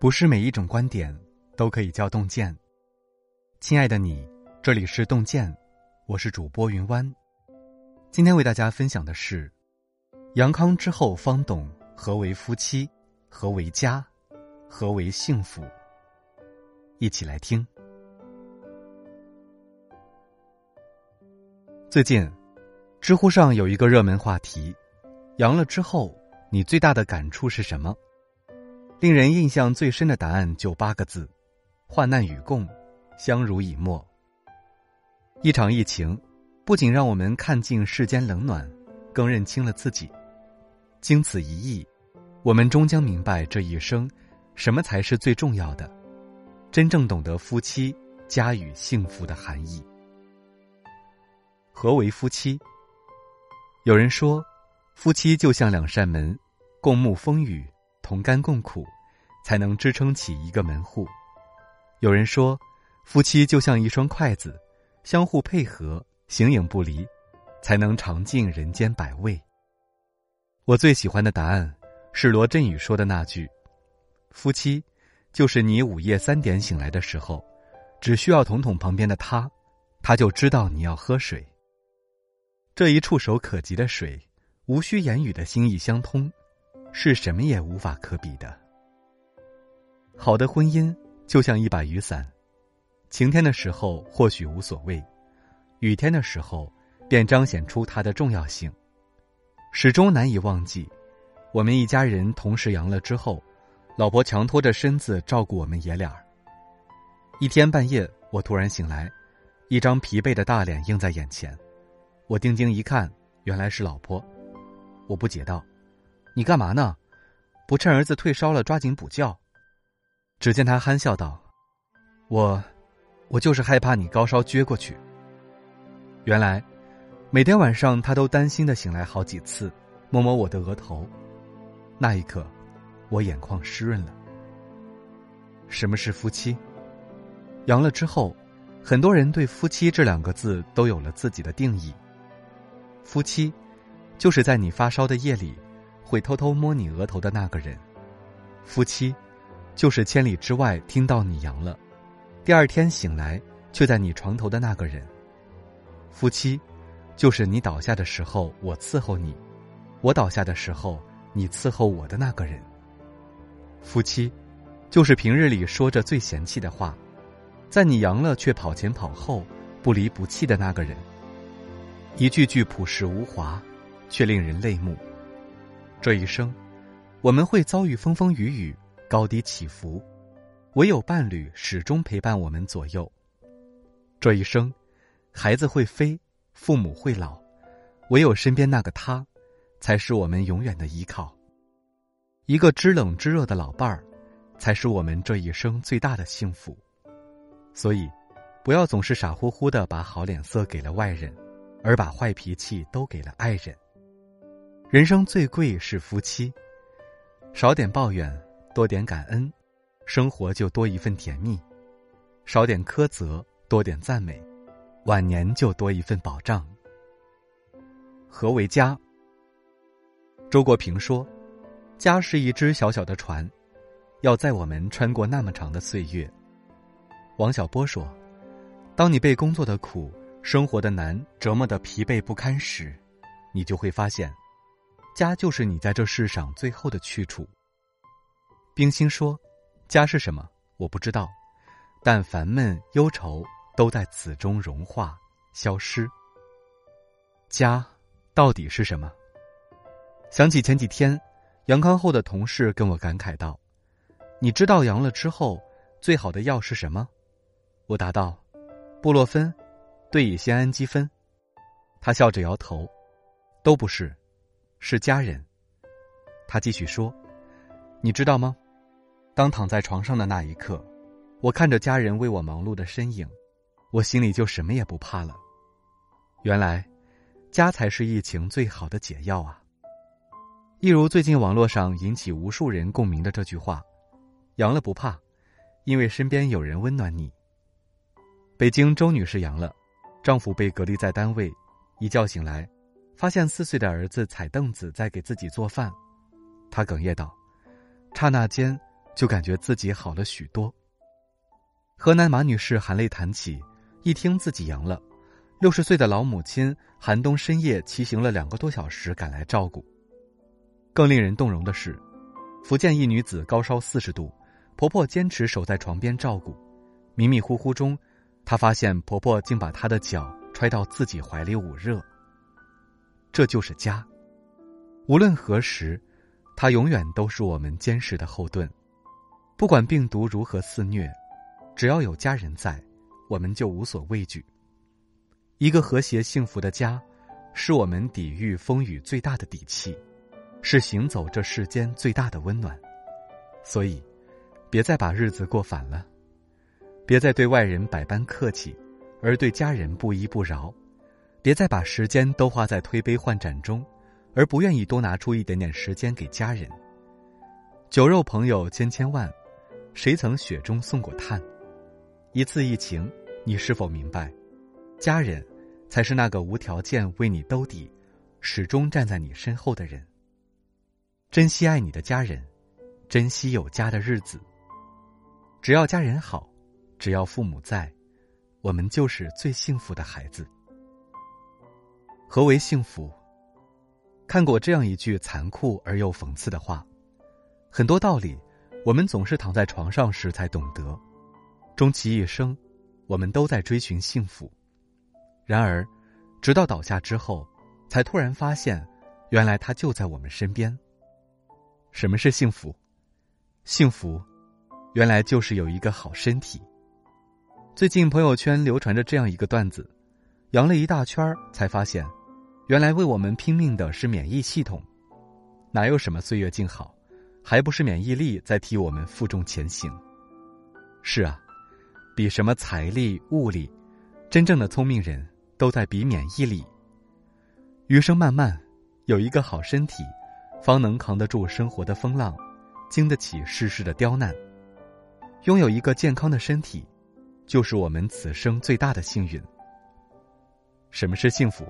不是每一种观点都可以叫洞见。亲爱的你，这里是洞见，我是主播云湾。今天为大家分享的是：杨康之后方懂何为夫妻，何为家，何为幸福。一起来听。最近，知乎上有一个热门话题：阳了之后，你最大的感触是什么？令人印象最深的答案就八个字：患难与共，相濡以沫。一场疫情，不仅让我们看尽世间冷暖，更认清了自己。经此一役，我们终将明白这一生，什么才是最重要的，真正懂得夫妻、家与幸福的含义。何为夫妻？有人说，夫妻就像两扇门，共沐风雨。同甘共苦，才能支撑起一个门户。有人说，夫妻就像一双筷子，相互配合，形影不离，才能尝尽人间百味。我最喜欢的答案是罗振宇说的那句：“夫妻，就是你午夜三点醒来的时候，只需要捅捅旁边的他，他就知道你要喝水。这一触手可及的水，无需言语的心意相通。”是什么也无法可比的。好的婚姻就像一把雨伞，晴天的时候或许无所谓，雨天的时候便彰显出它的重要性。始终难以忘记，我们一家人同时阳了之后，老婆强拖着身子照顾我们爷俩。一天半夜，我突然醒来，一张疲惫的大脸映在眼前，我定睛一看，原来是老婆。我不解道。你干嘛呢？不趁儿子退烧了抓紧补觉。只见他憨笑道：“我，我就是害怕你高烧撅过去。”原来，每天晚上他都担心的醒来好几次，摸摸我的额头。那一刻，我眼眶湿润了。什么是夫妻？阳了之后，很多人对“夫妻”这两个字都有了自己的定义。夫妻，就是在你发烧的夜里。会偷偷摸你额头的那个人，夫妻，就是千里之外听到你阳了，第二天醒来却在你床头的那个人。夫妻，就是你倒下的时候我伺候你，我倒下的时候你伺候我的那个人。夫妻，就是平日里说着最嫌弃的话，在你阳了却跑前跑后不离不弃的那个人。一句句朴实无华，却令人泪目。这一生，我们会遭遇风风雨雨、高低起伏，唯有伴侣始终陪伴我们左右。这一生，孩子会飞，父母会老，唯有身边那个他，才是我们永远的依靠。一个知冷知热的老伴儿，才是我们这一生最大的幸福。所以，不要总是傻乎乎的把好脸色给了外人，而把坏脾气都给了爱人。人生最贵是夫妻，少点抱怨，多点感恩，生活就多一份甜蜜；少点苛责，多点赞美，晚年就多一份保障。何为家？周国平说：“家是一只小小的船，要载我们穿过那么长的岁月。”王小波说：“当你被工作的苦、生活的难折磨的疲惫不堪时，你就会发现。”家就是你在这世上最后的去处。冰心说：“家是什么？我不知道，但烦闷忧愁都在此中融化消失。家到底是什么？”想起前几天，阳康后的同事跟我感慨道：“你知道阳了之后最好的药是什么？”我答道：“布洛芬，对乙酰氨基酚。”他笑着摇头：“都不是。”是家人，他继续说：“你知道吗？当躺在床上的那一刻，我看着家人为我忙碌的身影，我心里就什么也不怕了。原来，家才是疫情最好的解药啊！一如最近网络上引起无数人共鸣的这句话：‘阳了不怕，因为身边有人温暖你。’北京周女士阳了，丈夫被隔离在单位，一觉醒来。”发现四岁的儿子踩凳子在给自己做饭，他哽咽道：“刹那间，就感觉自己好了许多。河南马女士含泪谈起，一听自己阳了，六十岁的老母亲寒冬深夜骑行了两个多小时赶来照顾。更令人动容的是，福建一女子高烧四十度，婆婆坚持守在床边照顾。迷迷糊糊中，她发现婆婆竟把她的脚揣到自己怀里捂热。这就是家，无论何时，它永远都是我们坚实的后盾。不管病毒如何肆虐。只要有家人在，我们就无所畏惧。一个和谐幸福的家，是我们抵御风雨最大的底气，是行走这世间最大的温暖。所以，别再把日子过反了，别再对外人百般客气，而对家人不依不饶；别再把时间都花在推杯换盏中，而不愿意多拿出一点点时间给家人。酒肉朋友千千万，谁曾雪中送过炭？一次疫情，你是否明白，家人才是那个无条件为你兜底、始终站在你身后的人？珍惜爱你的家人，珍惜有家的日子。只要家人好，只要父母在，我们就是最幸福的孩子。何为幸福？看过这样一句残酷而又讽刺的话：很多道理，我们总是躺在床上时才懂得。终其一生，我们都在追寻幸福，然而，直到倒下之后，才突然发现，原来他就在我们身边。什么是幸福？幸福，原来就是有一个好身体。最近朋友圈流传着这样一个段子：扬了一大圈才发现，原来为我们拼命的是免疫系统。哪有什么岁月静好，还不是免疫力在替我们负重前行？是啊。比什么财力物力，真正的聪明人都在比免疫力。余生漫漫，有一个好身体，方能扛得住生活的风浪，经得起世事的刁难。拥有一个健康的身体，就是我们此生最大的幸运。什么是幸福？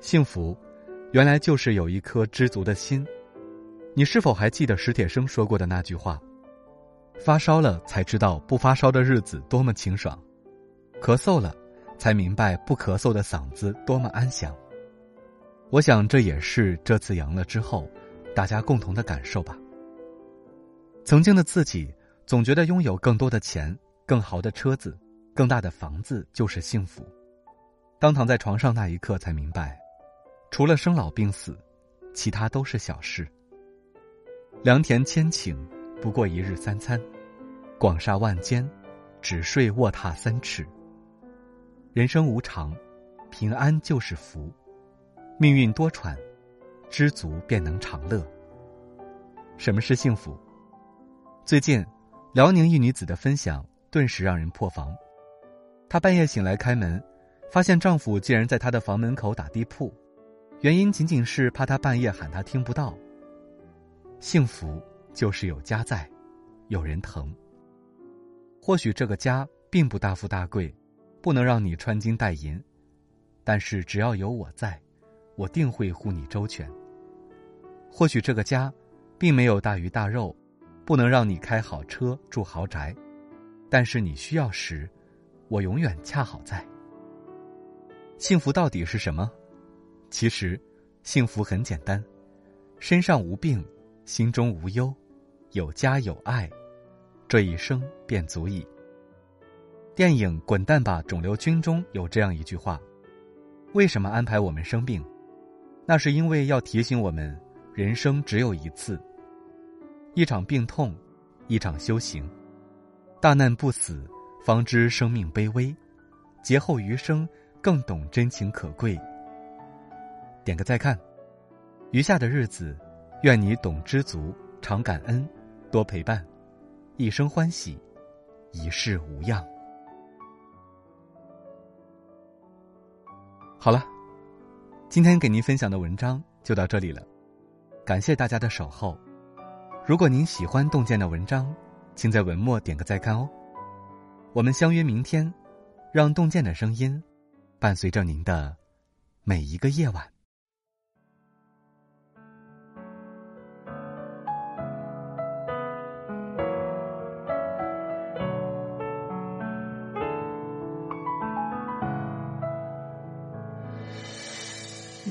幸福，原来就是有一颗知足的心。你是否还记得史铁生说过的那句话？发烧了才知道不发烧的日子多么清爽，咳嗽了才明白不咳嗽的嗓子多么安详。我想这也是这次阳了之后，大家共同的感受吧。曾经的自己总觉得拥有更多的钱、更好的车子、更大的房子就是幸福，当躺在床上那一刻才明白，除了生老病死，其他都是小事。良田千顷。不过一日三餐，广厦万间，只睡卧榻三尺。人生无常，平安就是福；命运多舛，知足便能长乐。什么是幸福？最近，辽宁一女子的分享顿时让人破防。她半夜醒来开门，发现丈夫竟然在她的房门口打地铺，原因仅仅是怕他半夜喊他听不到。幸福。就是有家在，有人疼。或许这个家并不大富大贵，不能让你穿金戴银，但是只要有我在，我定会护你周全。或许这个家，并没有大鱼大肉，不能让你开好车住豪宅，但是你需要时，我永远恰好在。幸福到底是什么？其实，幸福很简单，身上无病。心中无忧，有家有爱，这一生便足矣。电影《滚蛋吧，肿瘤君》中有这样一句话：“为什么安排我们生病？那是因为要提醒我们，人生只有一次。一场病痛，一场修行。大难不死，方知生命卑微；劫后余生，更懂真情可贵。”点个再看，余下的日子。愿你懂知足，常感恩，多陪伴，一生欢喜，一世无恙。好了，今天给您分享的文章就到这里了，感谢大家的守候。如果您喜欢洞见的文章，请在文末点个再看哦。我们相约明天，让洞见的声音伴随着您的每一个夜晚。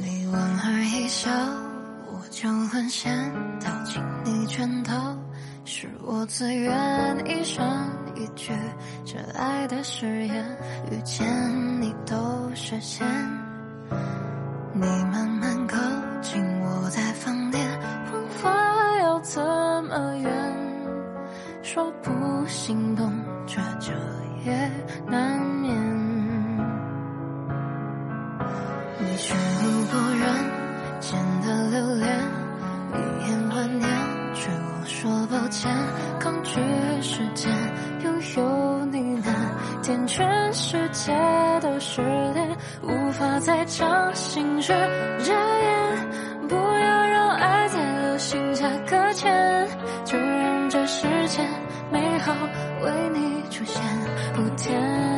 你莞尔一笑，我就沦陷到紧你拳头，是我自愿一生一句这爱的誓言，遇见你都实现。你慢慢靠近，我在放电，谎话要怎么圆？说不心动，却这也难免。前，抗拒时间，拥有你那天全世界都失联，无法再将心事遮掩。不要让爱在流星下搁浅，就让这世间美好为你出现，不甜。